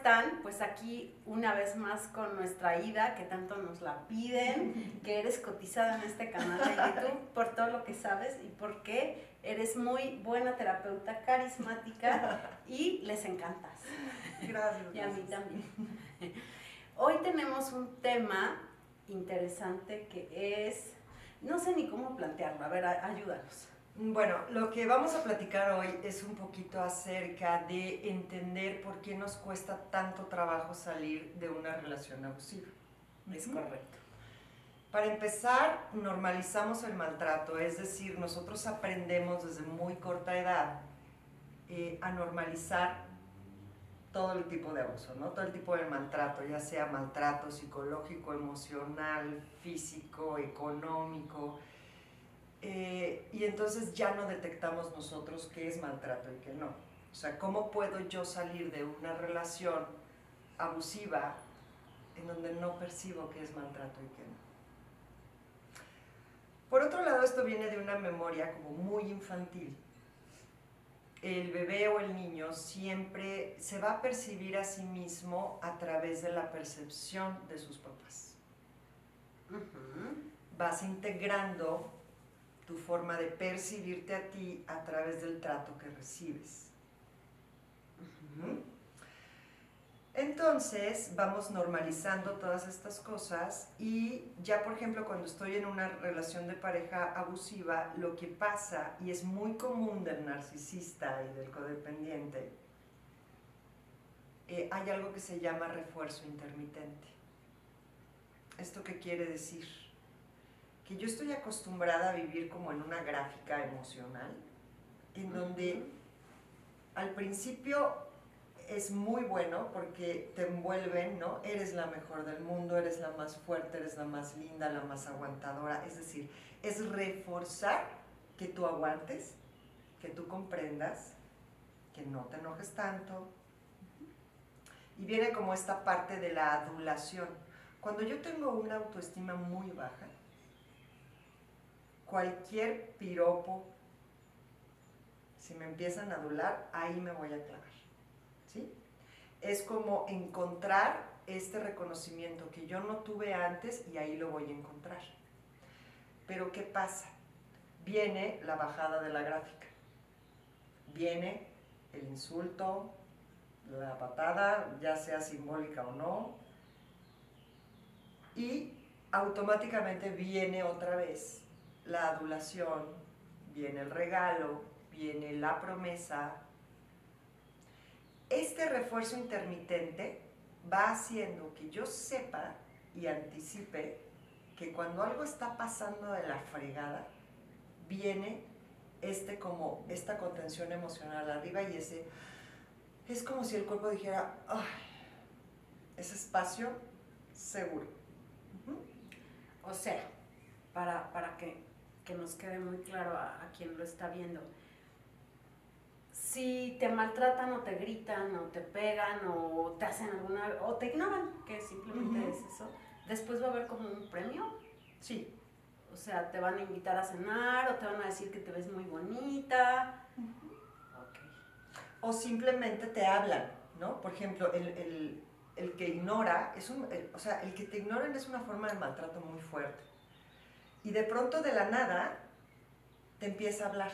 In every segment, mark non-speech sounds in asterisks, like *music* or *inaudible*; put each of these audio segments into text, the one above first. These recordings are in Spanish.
están? Pues aquí una vez más con nuestra Ida, que tanto nos la piden, *laughs* que eres cotizada en este canal de YouTube por todo lo que sabes y porque eres muy buena terapeuta, carismática y les encantas. Gracias. Y a mí también. Hoy tenemos un tema interesante que es, no sé ni cómo plantearlo, a ver, ayúdanos. Bueno, lo que vamos a platicar hoy es un poquito acerca de entender por qué nos cuesta tanto trabajo salir de una relación abusiva. Es correcto. Para empezar, normalizamos el maltrato, es decir, nosotros aprendemos desde muy corta edad eh, a normalizar todo el tipo de abuso, ¿no? Todo el tipo de maltrato, ya sea maltrato psicológico, emocional, físico, económico, eh, y entonces ya no detectamos nosotros qué es maltrato y qué no. O sea, ¿cómo puedo yo salir de una relación abusiva en donde no percibo qué es maltrato y qué no? Por otro lado, esto viene de una memoria como muy infantil. El bebé o el niño siempre se va a percibir a sí mismo a través de la percepción de sus papás. Vas integrando tu forma de percibirte a ti a través del trato que recibes. Entonces vamos normalizando todas estas cosas y ya por ejemplo cuando estoy en una relación de pareja abusiva, lo que pasa, y es muy común del narcisista y del codependiente, eh, hay algo que se llama refuerzo intermitente. ¿Esto qué quiere decir? Que yo estoy acostumbrada a vivir como en una gráfica emocional, en donde al principio es muy bueno porque te envuelven, ¿no? Eres la mejor del mundo, eres la más fuerte, eres la más linda, la más aguantadora. Es decir, es reforzar que tú aguantes, que tú comprendas, que no te enojes tanto. Y viene como esta parte de la adulación. Cuando yo tengo una autoestima muy baja, cualquier piropo, si me empiezan a adular, ahí me voy a clavar. ¿sí? Es como encontrar este reconocimiento que yo no tuve antes y ahí lo voy a encontrar. Pero ¿qué pasa? Viene la bajada de la gráfica, viene el insulto, la patada, ya sea simbólica o no, y automáticamente viene otra vez la adulación, viene el regalo, viene la promesa. Este refuerzo intermitente va haciendo que yo sepa y anticipe que cuando algo está pasando de la fregada, viene este como esta contención emocional arriba y ese es como si el cuerpo dijera, Ay, ese espacio seguro. O sea, para, para que que nos quede muy claro a, quien lo está viendo. Si te maltratan o te gritan o te pegan o te hacen alguna o te ignoran, que simplemente es eso, después va a haber como un premio. Sí. O sea, te van a invitar a cenar o te van a decir que te ves muy bonita. O simplemente te hablan, ¿no? Por ejemplo, el, el que ignora, es un, o sea, el que te ignoran es una forma de maltrato muy fuerte. Y de pronto de la nada te empieza a hablar.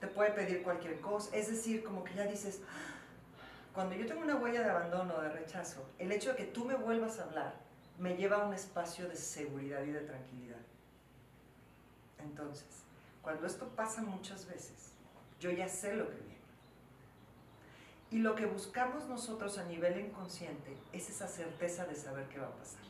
Te puede pedir cualquier cosa. Es decir, como que ya dices, cuando yo tengo una huella de abandono, de rechazo, el hecho de que tú me vuelvas a hablar me lleva a un espacio de seguridad y de tranquilidad. Entonces, cuando esto pasa muchas veces, yo ya sé lo que viene. Y lo que buscamos nosotros a nivel inconsciente es esa certeza de saber qué va a pasar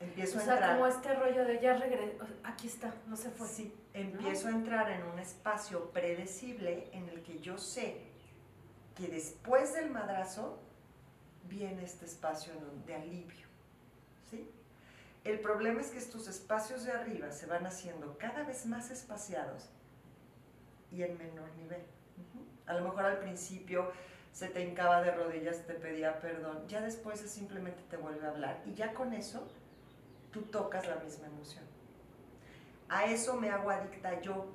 empiezo o sea, a entrar. como este rollo de ya regreso, aquí está, no se fue. Sí, empiezo a entrar en un espacio predecible en el que yo sé que después del madrazo viene este espacio de alivio. ¿sí? El problema es que estos espacios de arriba se van haciendo cada vez más espaciados y en menor nivel. A lo mejor al principio se te hincaba de rodillas, te pedía perdón, ya después simplemente te vuelve a hablar y ya con eso tú tocas la misma emoción. A eso me hago adicta yo.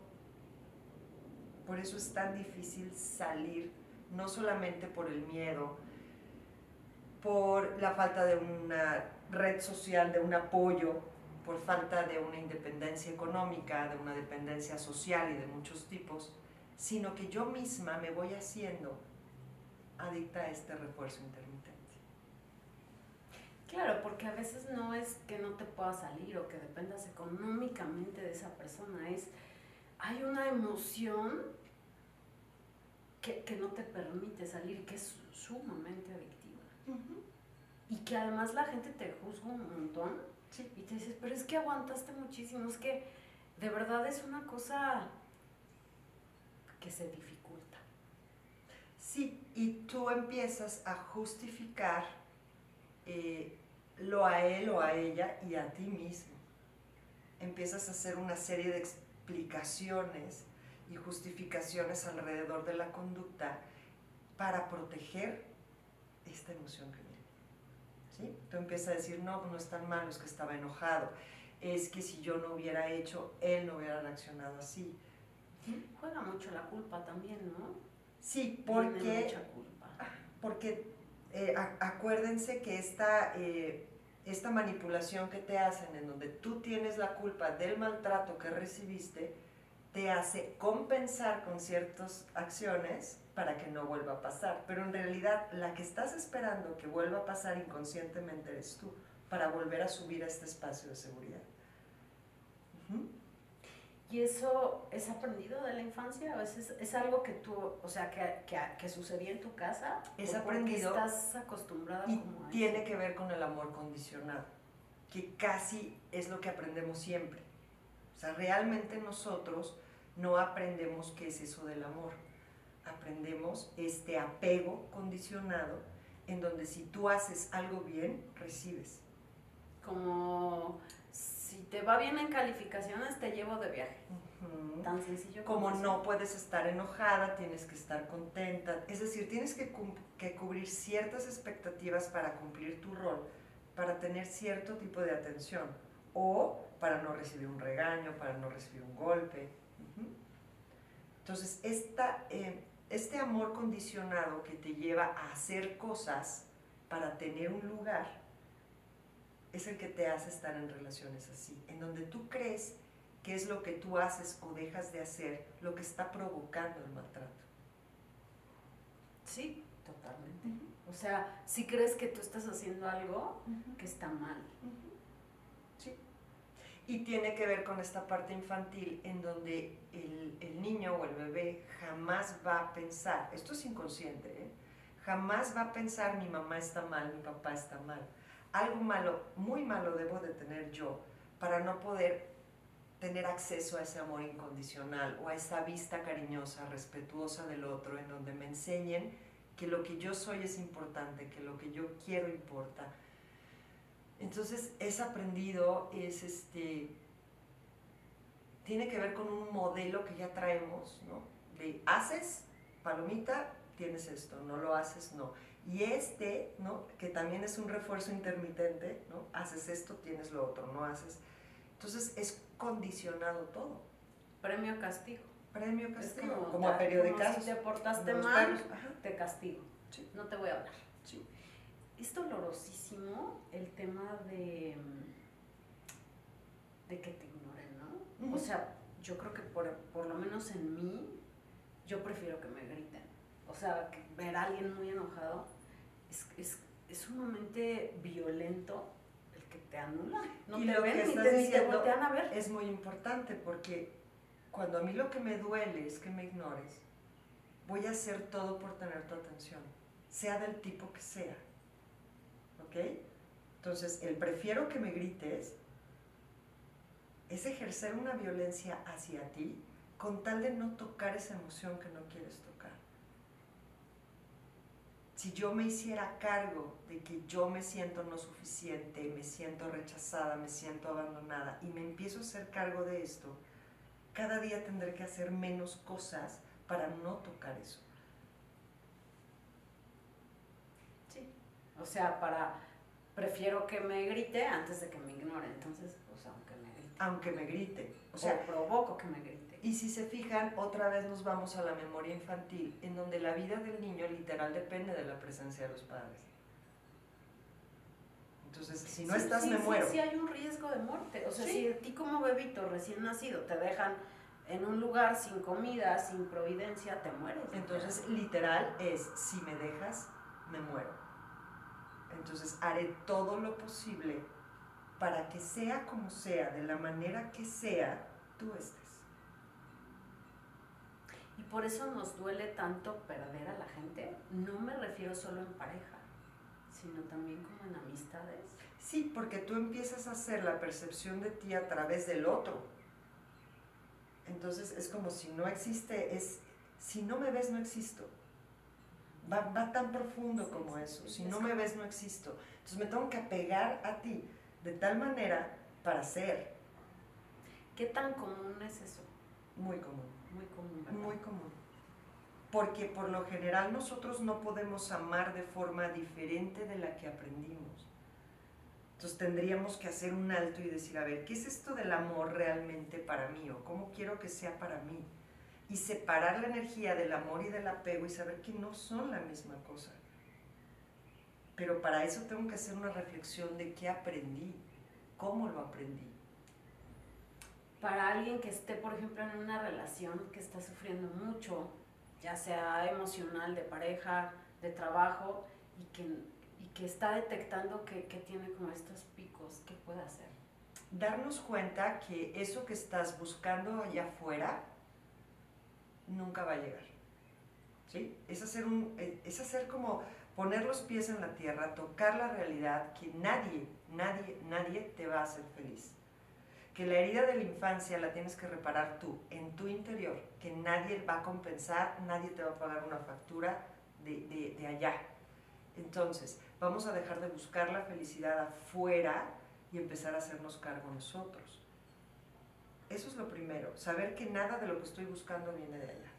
Por eso es tan difícil salir no solamente por el miedo, por la falta de una red social, de un apoyo, por falta de una independencia económica, de una dependencia social y de muchos tipos, sino que yo misma me voy haciendo adicta a este refuerzo intermitente. Claro, porque a veces no es que no te pueda salir o que dependas económicamente de esa persona, es hay una emoción que, no te permite salir, que es sumamente adictiva. Y que además la gente te juzga un montón y te dices, pero es que aguantaste muchísimo, es que de verdad es una cosa que se dificulta. Sí, y tú empiezas a justificar eh, lo a él o a ella y a ti mismo. Empiezas a hacer una serie de explicaciones y justificaciones alrededor de la conducta para proteger esta emoción que viene. ¿Sí? Tú empiezas a decir, no, no es tan malo, es que estaba enojado. Es que si yo no hubiera hecho, él no hubiera reaccionado así. Juega mucho la culpa también, ¿no? Sí, porque, porque eh, acuérdense que esta, eh, esta manipulación que te hacen en donde tú tienes la culpa del maltrato que recibiste, te hace compensar con ciertas acciones para que no vuelva a pasar. Pero en realidad la que estás esperando que vuelva a pasar inconscientemente eres tú, para volver a subir a este espacio de seguridad. ¿Y eso es aprendido de la infancia? ¿A veces es algo que tú, o sea, que, que, que sucedía en tu casa? Es aprendido. estás acostumbrada y tiene que ver con el amor condicionado, que casi es lo que aprendemos siempre. O sea, realmente nosotros no aprendemos qué es eso del amor. Aprendemos este apego condicionado en donde si tú haces algo bien, recibes. Como si te va bien en calificaciones, te llevo de viaje. Tan sencillo como, no puedes estar enojada, tienes que estar contenta. Es decir, tienes que, que cubrir ciertas expectativas para cumplir tu rol, para tener cierto tipo de atención o para no recibir un regaño, para no recibir un golpe. Entonces, esta, eh, este amor condicionado que te lleva a hacer cosas para tener un lugar, es el que te hace estar en relaciones así, en donde tú crees que es lo que tú haces o dejas de hacer lo que está provocando el maltrato. Sí, totalmente. O sea, si crees que tú estás haciendo algo que está mal. Sí. Y tiene que ver con esta parte infantil en donde el, el, niño o el bebé jamás va a pensar, esto es inconsciente, ¿eh? jamás va a pensar mi mamá está mal, mi papá está mal algo malo, muy malo debo de tener yo para no poder tener acceso a ese amor incondicional o a esa vista cariñosa, respetuosa del otro, en donde me enseñen que lo que yo soy es importante, que lo que yo quiero importa. Entonces es aprendido, es este, tiene que ver con un modelo que ya traemos, ¿no? De haces, palomita, tienes esto, no lo haces, no. Y este, ¿no? que también es un refuerzo intermitente, ¿no? haces esto, tienes lo otro, no haces. Entonces es condicionado todo. Premio castigo. Premio castigo, como, a periódicas. Si te portaste mal, te castigo. No te voy a hablar. Sí. Es dolorosísimo el tema de, de que te ignoren, ¿no? O sea, yo creo que por, por, lo menos en mí, yo prefiero que me griten. O sea, que ver a alguien muy enojado es, es, sumamente violento el que te anula. No y te lo ven, que estás diciendo a ver. es muy importante porque cuando a mí lo que me duele es que me ignores, voy a hacer todo por tener tu atención, sea del tipo que sea. ¿Ok? Entonces, el prefiero que me grites es ejercer una violencia hacia ti con tal de no tocar esa emoción que no quieres tocar si yo me hiciera cargo de que yo me siento no suficiente, me siento rechazada, me siento abandonada y me empiezo a hacer cargo de esto, cada día tendré que hacer menos cosas para no tocar eso. Sí, o sea, para, prefiero que me grite antes de que me ignore, entonces, pues aunque me grite aunque me grite. O sea, provoco que me grite. Y si se fijan, otra vez nos vamos a la memoria infantil, en donde la vida del niño literal depende de la presencia de los padres. Entonces, si no estás, me muero. Sí, hay un riesgo de muerte. O sea, si a ti como bebito recién nacido te dejan en un lugar sin comida, sin providencia, te mueres. Entonces, literal es, si me dejas, me muero. Entonces, haré todo lo posible para que sea como sea, de la manera que sea, tú estés. Y por eso nos duele tanto perder a la gente. No me refiero solo en pareja, sino también como en amistades. Sí, porque tú empiezas a hacer la percepción de ti a través del otro. Entonces es como si no existe, es, si no me ves no existo. Va, va tan profundo como eso. si no me ves no existo. Entonces me tengo que apegar a ti de tal manera para ser. ¿Qué tan común es eso? Muy común. Muy común. Muy común. Porque por lo general nosotros no podemos amar de forma diferente de la que aprendimos. Entonces tendríamos que hacer un alto y decir, a ver, ¿qué es esto del amor realmente para mí? ¿O cómo quiero que sea para mí? Y separar la energía del amor y del apego y saber que no son la misma cosa. Pero para eso tengo que hacer una reflexión de qué aprendí, cómo lo aprendí. Para alguien que esté, por ejemplo, en una relación que está sufriendo mucho, ya sea emocional, de pareja, de trabajo, y que, y que está detectando que, que tiene como estos picos, ¿qué puede hacer? Darnos cuenta que eso que estás buscando allá afuera nunca va a llegar. ¿Sí? Es hacer, un, es hacer como poner los pies en la tierra, tocar la realidad que nadie, nadie, nadie te va a hacer feliz. Que la herida de la infancia la tienes que reparar tú, en tu interior, que nadie va a compensar, nadie te va a pagar una factura de, de allá. Entonces, vamos a dejar de buscar la felicidad afuera y empezar a hacernos cargo nosotros. Eso es lo primero, saber que nada de lo que estoy buscando viene de allá.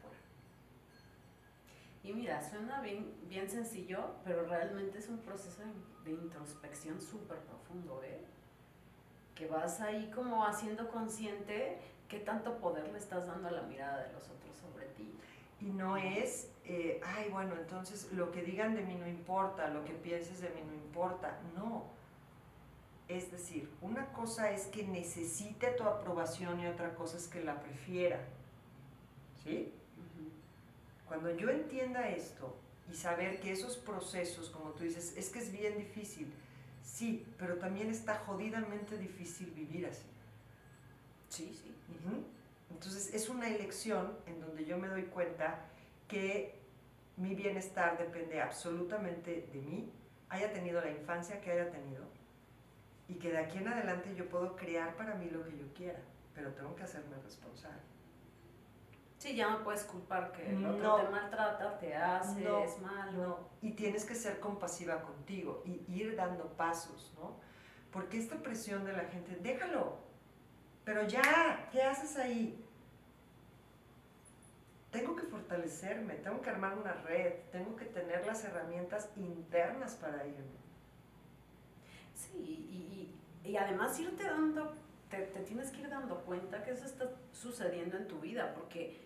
Y mira, suena bien, bien sencillo, pero realmente es un proceso de, introspección súper profundo, ¿eh? Que vas ahí como haciendo consciente qué tanto poder le estás dando a la mirada de los otros sobre ti. Y no es, eh, ay, bueno, entonces lo que digan de mí no importa, lo que pienses de mí no importa. No. Es decir, una cosa es que necesite tu aprobación y otra cosa es que la prefiera. ¿Sí? Cuando yo entienda esto y saber que esos procesos, como tú dices, es que es bien difícil, sí, pero también está jodidamente difícil vivir así. Sí, sí. Entonces es una elección en donde yo me doy cuenta que mi bienestar depende absolutamente de mí, haya tenido la infancia que haya tenido, y que de aquí en adelante yo puedo crear para mí lo que yo quiera, pero tengo que hacerme responsable. Sí, ya no puedes culpar que el otro te maltrata, te hace, es malo. No, y tienes que ser compasiva contigo y ir dando pasos, ¿no? Porque esta presión de la gente, déjalo, pero ya, ¿qué haces ahí? Tengo que fortalecerme, tengo que armar una red, tengo que tener las herramientas internas para irme. Sí, y, y, y además irte dando, te, te tienes que ir dando cuenta que eso está sucediendo en tu vida, porque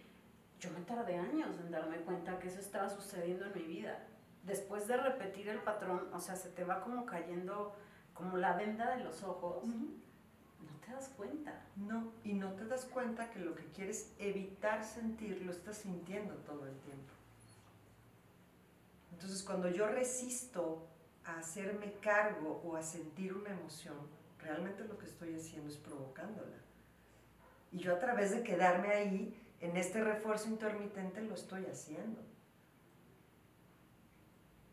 yo me tardé años en darme cuenta que eso estaba sucediendo en mi vida. Después de repetir el patrón, o sea, se te va como cayendo como la venda de los ojos. No te das cuenta. No, y no te das cuenta que lo que quieres evitar sentir lo estás sintiendo todo el tiempo. Entonces, cuando yo resisto a hacerme cargo o a sentir una emoción, realmente lo que estoy haciendo es provocándola. Y yo a través de quedarme ahí, en este refuerzo intermitente lo estoy haciendo.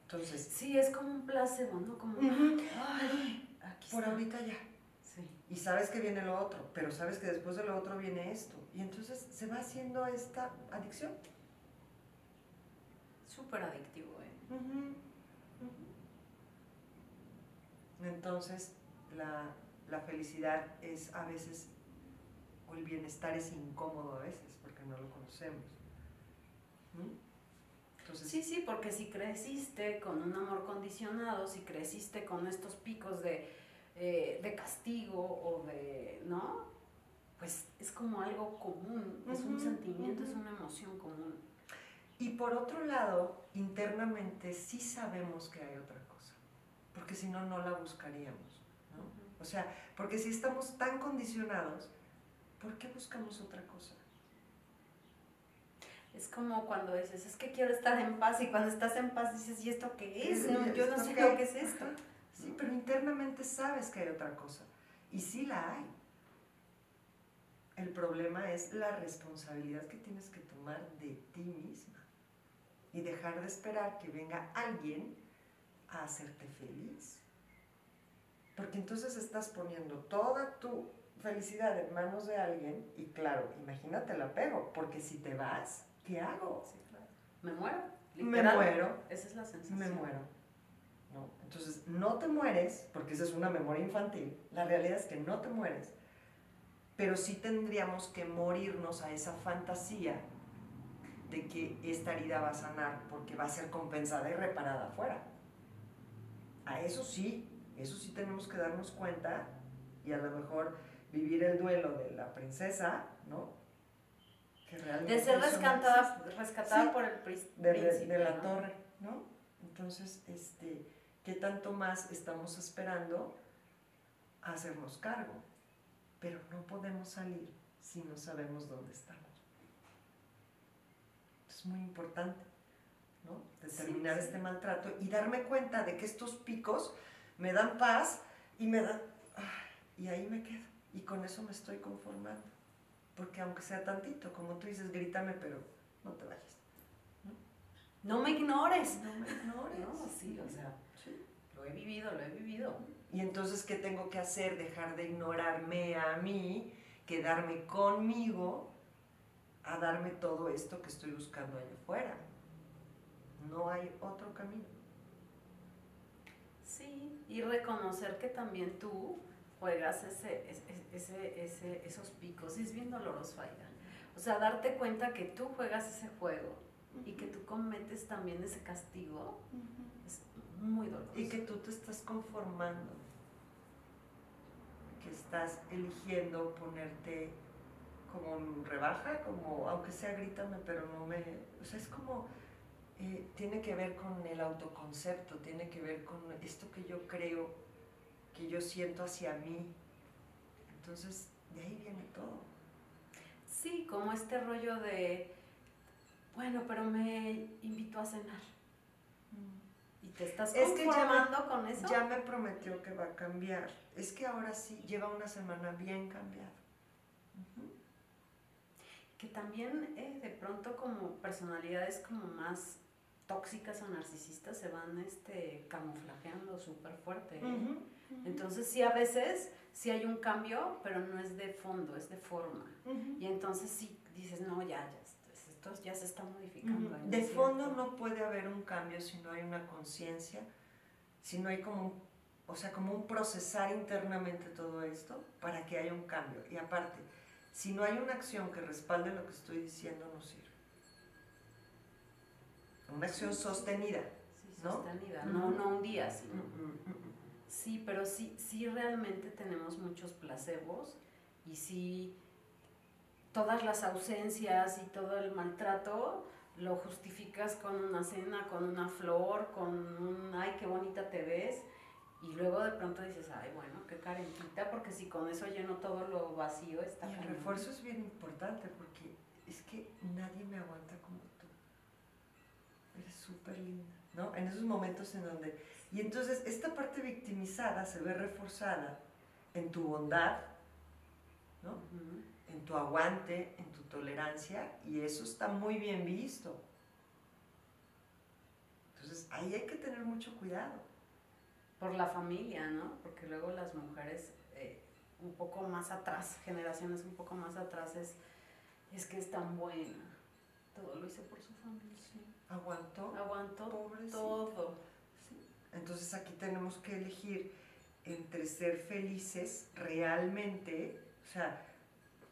Entonces. Sí, es como un placebo, ¿no? Como, por ahorita ya. Sí. Y sabes que viene lo otro, pero sabes que después de lo otro viene esto. Y entonces se va haciendo esta adicción. Súper adictivo, ¿eh? Entonces, la, la felicidad es a veces, bienestar es incómodo a veces no lo conocemos. sí, sí, porque si creciste con un amor condicionado, si creciste con estos picos de, eh, de castigo o de, ¿no? pues es como algo común, es un sentimiento, es ujú. una emoción común. Y por otro lado, internamente sí sabemos que hay otra cosa, porque si no, no la buscaríamos. ¿no? O sea, porque si estamos tan condicionados, ¿por qué buscamos otra cosa? Es como cuando dices, es que quiero estar en paz y cuando estás en paz dices, ¿y esto qué es? No, yo no ¿esto sé qué? lo que es esto. Ajá. Sí, pero internamente sabes que hay otra cosa. Y sí la hay. El problema es la responsabilidad que tienes que tomar de ti misma. Y dejar de esperar que venga alguien a hacerte feliz. Porque entonces estás poniendo toda tu felicidad en manos de alguien y claro, imagínate el apego, porque si te vas, ¿qué hago? Sí, claro. Me muero. Me muero. Esa es la sensación. me muero. ¿no? Entonces, no te mueres, porque esa es una memoria infantil. La realidad es que no te mueres, pero sí tendríamos que morirnos a esa fantasía de que esta herida va a sanar porque va a ser compensada y reparada afuera. A eso sí, eso sí tenemos que darnos cuenta y a lo mejor vivir el duelo de la princesa, ¿no? Que realmente De ser rescatada, existe rescatada Sí. por el pris- de, de- príncipe. de la ¿no? torre, ¿no? Entonces, este, ¿qué tanto más estamos esperando a hacernos cargo? Pero no podemos salir si no sabemos dónde estamos. Es muy importante, ¿no? Determinar Sí, sí. este maltrato y darme cuenta de que estos picos me dan paz y me dan... y ahí me quedo. Y con eso me estoy conformando. Porque aunque sea tantito, como tú dices, grítame, pero no te vayas. No me ignores. No me ignores. No, sí, o sea, Sí. lo he vivido, lo he vivido. Y entonces, ¿qué tengo que hacer? Dejar de ignorarme a mí, quedarme conmigo, a darme todo esto que estoy buscando allá afuera. No hay otro camino. Sí, y reconocer que también tú juegas ese, ese, ese, esos picos. Y es bien doloroso, Aida. O sea, darte cuenta que tú juegas ese juego y que tú cometes también ese castigo es muy doloroso. Y que tú te estás conformando, que estás eligiendo ponerte como en rebaja, como aunque sea grítame, pero no me... O sea, es como... eh, tiene que ver con el autoconcepto, tiene que ver con esto que yo creo, que yo siento hacia mí. Entonces, de ahí viene todo. Sí, como este rollo de, bueno, pero me invitó a cenar. Y te estás Es que me- con eso. Ya me prometió que va a cambiar. Es que ahora sí, lleva una semana bien cambiada. Ujú. Que también eh, de pronto como personalidades como más tóxicas o narcisistas se van este, camuflajeando súper fuerte. ¿eh? Entonces sí a veces sí hay un cambio, pero no es de fondo, es de forma. Ujú. Y entonces sí dices, no, ya, ya, esto, ya se está modificando. Ujú. ¿no es De fondo no puede haber un cambio si no hay una conciencia, si no hay como un, o sea, como un procesar internamente todo esto para que haya un cambio. Y aparte, si no hay una acción que respalde lo que estoy diciendo, no sirve. Una acción sostenida. Sí, ¿no? sostenida, no, no un día, sino. Sí, pero sí, sí realmente tenemos muchos placebos y sí todas las ausencias y todo el maltrato lo justificas con una cena, con una flor, con un ay qué bonita te ves y luego de pronto dices ay bueno qué carentita porque si con eso lleno todo lo vacío está Y el refuerzo es bien importante porque es que nadie me aguanta como tú. Eres súper linda, ¿no? En esos momentos en donde... Y entonces esta parte se ve reforzada en tu bondad, ¿no? Ujú. En tu aguante, en tu tolerancia, y eso está muy bien visto. Entonces ahí hay que tener mucho cuidado. Por la familia, ¿no? Porque luego las mujeres eh, un poco más atrás, generaciones un poco más atrás, es, es que es tan buena. Todo lo hice por su familia. Aguantó. Aguantó Pobrecita. todo. Entonces aquí tenemos que elegir entre ser felices realmente, o sea,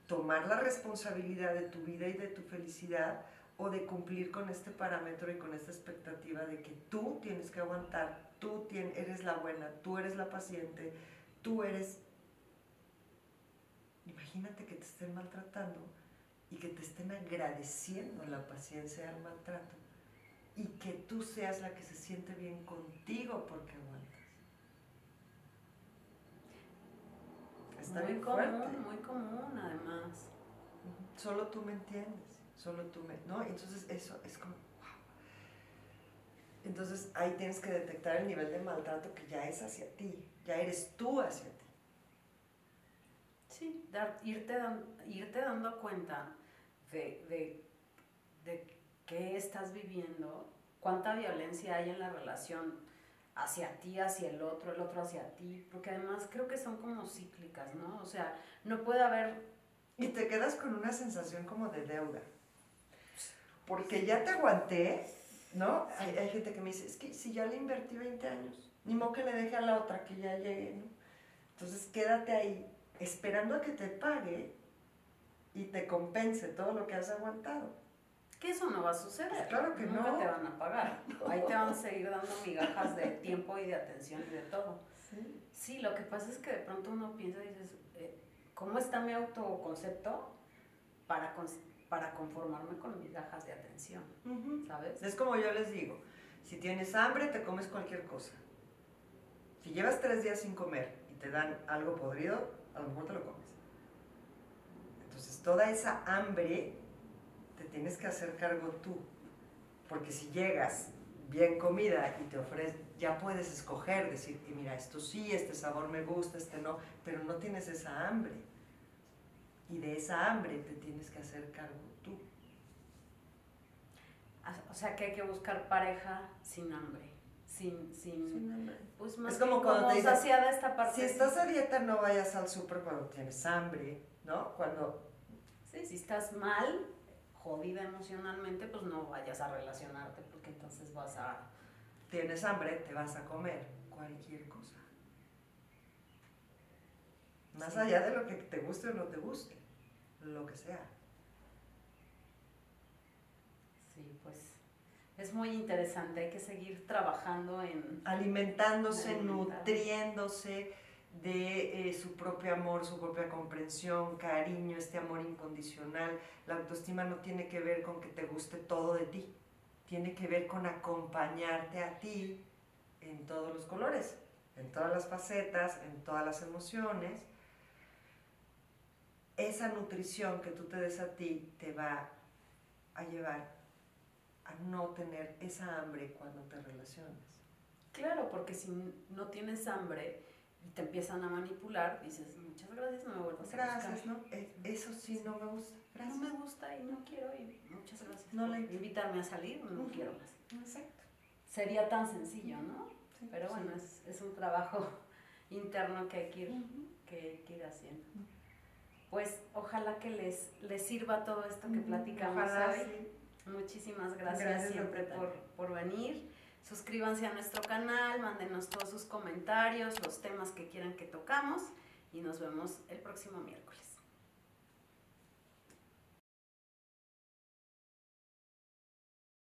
tomar la responsabilidad de tu vida y de tu felicidad o de cumplir con este parámetro y con esta expectativa de que tú tienes que aguantar, tú eres la buena, tú eres la paciente, tú eres imagínate que te estén maltratando y que te estén agradeciendo la paciencia del maltrato y que tú seas la que se siente bien contigo porque aguantas. Está muy común, muy común además. Solo tú me entiendes, solo tú me... ¿No? Entonces eso es como... Entonces ahí tienes que detectar el nivel de maltrato que ya es hacia ti, ya eres tú hacia ti. Sí, dar, irte, irte dando cuenta de, de, de qué estás viviendo, cuánta violencia hay en la relación hacia ti, hacia el otro, el otro hacia ti, porque además creo que son como cíclicas, ¿no? O sea, no puede haber... Y te quedas con una sensación como de deuda, porque ya te aguanté, ¿no? Hay, hay, gente que me dice, es que si ya le invertí 20 años, ni modo que le deje a la otra que ya llegue, ¿no? Entonces quédate ahí esperando a que te pague y te compense todo lo que has aguantado. Que eso no va a suceder. Pues claro que Nunca no. te van a pagar. Ahí te van a seguir dando migajas de tiempo y de atención y de todo. Sí. Sí, lo que pasa es que de pronto uno piensa y dices, eh, ¿cómo está mi autoconcepto para, para conformarme con migajas de atención? ¿Sabes? Es como yo les digo, si tienes hambre te comes cualquier cosa. Si llevas tres días sin comer y te dan algo podrido, a lo mejor te lo comes. Entonces toda esa hambre te tienes que hacer cargo tú. Porque si llegas bien comida y te ofreces, ya puedes escoger, decir, y mira, esto sí, este sabor me gusta, este no, pero no tienes esa hambre. Y de esa hambre te tienes que hacer cargo tú. O sea que hay que buscar pareja sin hambre. Sin, sin, sin hambre. Pues más es como cuando como te saciada esta parte. Si estás a dieta, no vayas al súper cuando tienes hambre, ¿no? Cuando... Sí, si estás mal, jodida emocionalmente, pues no vayas a relacionarte porque entonces vas a... Tienes hambre, te vas a comer cualquier cosa. Más sí. allá de lo que te guste o no te guste, lo que sea. Sí, pues es muy interesante, hay que seguir trabajando en... Alimentándose, en nutriéndose de eh, su propio amor, su propia comprensión, cariño, este amor incondicional. La autoestima no tiene que ver con que te guste todo de ti, tiene que ver con acompañarte a ti en todos los colores, en todas las facetas, en todas las emociones. Esa nutrición que tú te des a ti te va a llevar a no tener esa hambre cuando te relacionas. Claro, porque si no tienes hambre y te empiezan a manipular, dices, muchas gracias, no me vuelvas a Gracias, ¿no? Eso sí no me gusta. Gracias. No me gusta y no quiero y muchas gracias no por invitarme a salir, no uh -huh. quiero más. Exacto. Sería tan sencillo, ¿no? Sí, Pero bueno, sí. es, es, un trabajo *laughs* interno que hay que ir, uh -huh. que, que ir haciendo. Uh -huh. Pues ojalá que les, les sirva todo esto que platicamos ojalá, hoy. Sí. Muchísimas gracias, Gracias, siempre por, por venir. Suscríbanse a nuestro canal, mándenos todos sus comentarios, los temas que quieran que tocamos y nos vemos el próximo miércoles.